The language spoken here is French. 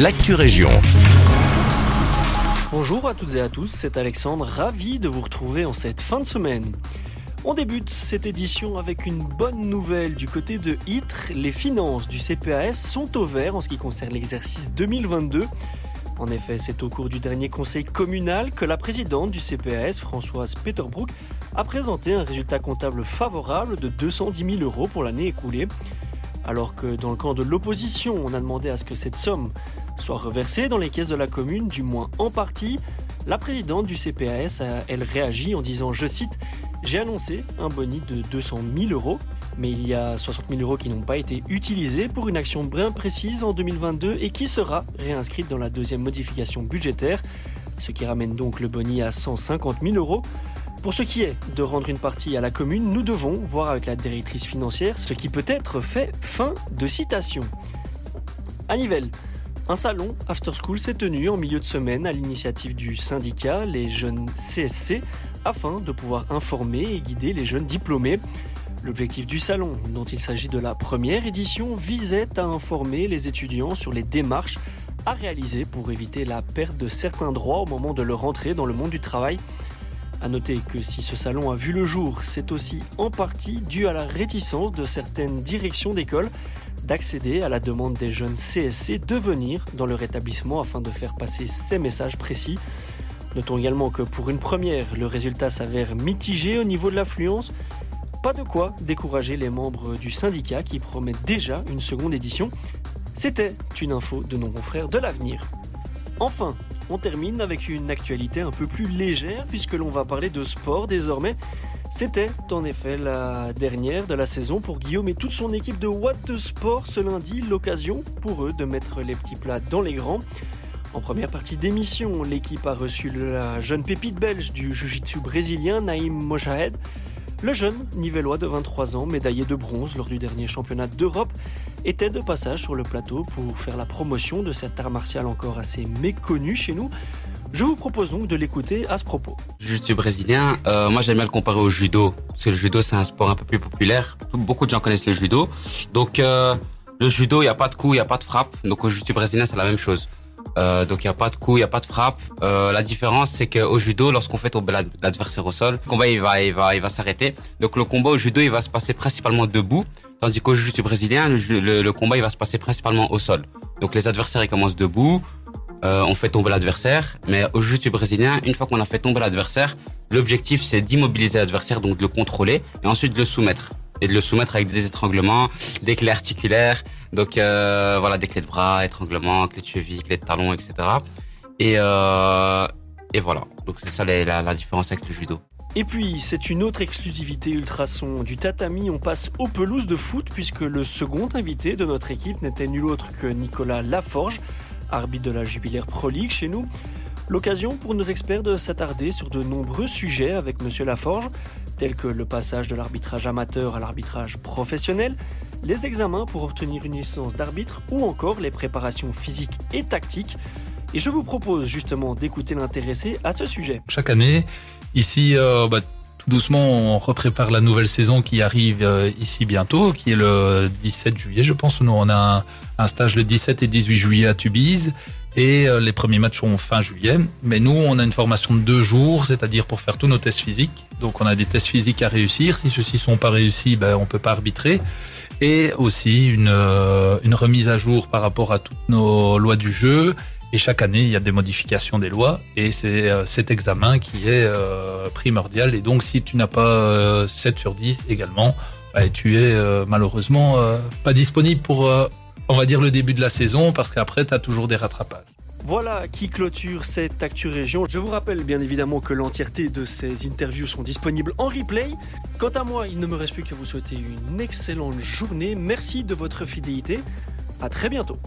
l'actu région. Bonjour à toutes et à tous, c'est Alexandre, ravi de vous retrouver en cette fin de semaine. On débute cette édition avec une bonne nouvelle du côté de ITRE. Les finances du CPAS sont au vert en ce qui concerne l'exercice 2022. En effet, c'est au cours du dernier conseil communal que la présidente du CPAS, Françoise Peterbrook, a présenté un résultat comptable favorable de 210 000 euros pour l'année écoulée. Alors que dans le camp de l'opposition, on a demandé à ce que cette somme soit reversée dans les caisses de la commune, du moins en partie, la présidente du CPAS elle, réagi en disant, je cite, J'ai annoncé un boni de 200 000 euros, mais il y a 60 000 euros qui n'ont pas été utilisés pour une action bien précise en 2022 et qui sera réinscrite dans la deuxième modification budgétaire, ce qui ramène donc le boni à 150 000 euros. Pour ce qui est de rendre une partie à la commune, nous devons voir avec la directrice financière ce qui peut être fait. Fin de citation. À un salon After School s'est tenu en milieu de semaine à l'initiative du syndicat Les Jeunes CSC afin de pouvoir informer et guider les jeunes diplômés. L'objectif du salon, dont il s'agit de la première édition, visait à informer les étudiants sur les démarches à réaliser pour éviter la perte de certains droits au moment de leur entrée dans le monde du travail. A noter que si ce salon a vu le jour, c'est aussi en partie dû à la réticence de certaines directions d'école d'accéder à la demande des jeunes CSC de venir dans leur établissement afin de faire passer ces messages précis. Notons également que pour une première, le résultat s'avère mitigé au niveau de l'affluence. Pas de quoi décourager les membres du syndicat qui promettent déjà une seconde édition. C'était une info de nos confrères de l'avenir. Enfin, on termine avec une actualité un peu plus légère puisque l'on va parler de sport désormais. C'était en effet la dernière de la saison pour Guillaume et toute son équipe de What Sport ce lundi, l'occasion pour eux de mettre les petits plats dans les grands. En première partie d'émission, l'équipe a reçu la jeune pépite belge du jiu-jitsu brésilien Naïm Mojahed. Le jeune Nivellois de 23 ans, médaillé de bronze lors du dernier championnat d'Europe, était de passage sur le plateau pour faire la promotion de cet art martial encore assez méconnu chez nous. Je vous propose donc de l'écouter à ce propos. Je suis brésilien, euh, moi j'aime bien le comparer au judo, parce que le judo c'est un sport un peu plus populaire, beaucoup de gens connaissent le judo. Donc euh, le judo, il n'y a pas de coup, il n'y a pas de frappe, donc au jiu brésilien c'est la même chose. Euh, donc il n'y a pas de coup, il n'y a pas de frappe. Euh, la différence, c'est qu'au judo, lorsqu'on fait tomber l'adversaire au sol, le combat il va, il va, il va s'arrêter. Donc le combat au judo, il va se passer principalement debout, tandis qu'au jiu brésilien, le, combat il va se passer principalement au sol. Donc les adversaires ils commencent debout, euh, on fait tomber l'adversaire, mais au jiu brésilien, une fois qu'on a fait tomber l'adversaire, l'objectif c'est d'immobiliser l'adversaire, donc de le contrôler et ensuite de le soumettre et de le soumettre avec des étranglements, des clés articulaires, donc euh, voilà, des clés de bras, étranglements, clés de cheville, clés de talons, etc. Et, euh, et voilà, donc c'est ça la, la différence avec le judo. Et puis, c'est une autre exclusivité ultrason du tatami. On passe aux pelouses de foot puisque le second invité de notre équipe n'était nul autre que Nicolas Laforge, arbitre de la Jubilaire Pro League chez nous. L'occasion pour nos experts de s'attarder sur de nombreux sujets avec Monsieur Laforge, tels que le passage de l'arbitrage amateur à l'arbitrage professionnel, les examens pour obtenir une licence d'arbitre ou encore les préparations physiques et tactiques. Et je vous propose justement d'écouter l'intéressé à ce sujet. Chaque année, ici, euh, bah, tout doucement, on reprépare la nouvelle saison qui arrive euh, ici bientôt, qui est le 17 juillet, je pense. Nous, on a un, un stage le 17 et 18 juillet à Tubize. Et euh, les premiers matchs sont fin juillet. Mais nous, on a une formation de deux jours, c'est-à-dire pour faire tous nos tests physiques. Donc, on a des tests physiques à réussir. Si ceux-ci sont pas réussis, ben, on peut pas arbitrer. Et aussi une, euh, remise à jour par rapport à toutes nos lois du jeu. Et chaque année, il y a des modifications des lois. Et c'est euh, cet examen qui est primordial. Et donc, si tu n'as pas 7 sur 10 également, ben, tu es malheureusement pas disponible pour on va dire le début de la saison parce qu'après tu as toujours des rattrapages. Voilà qui clôture cette Actu Région. Je vous rappelle bien évidemment que l'entièreté de ces interviews sont disponibles en replay. Quant à moi, il ne me reste plus qu'à vous souhaiter une excellente journée. Merci de votre fidélité. À très bientôt.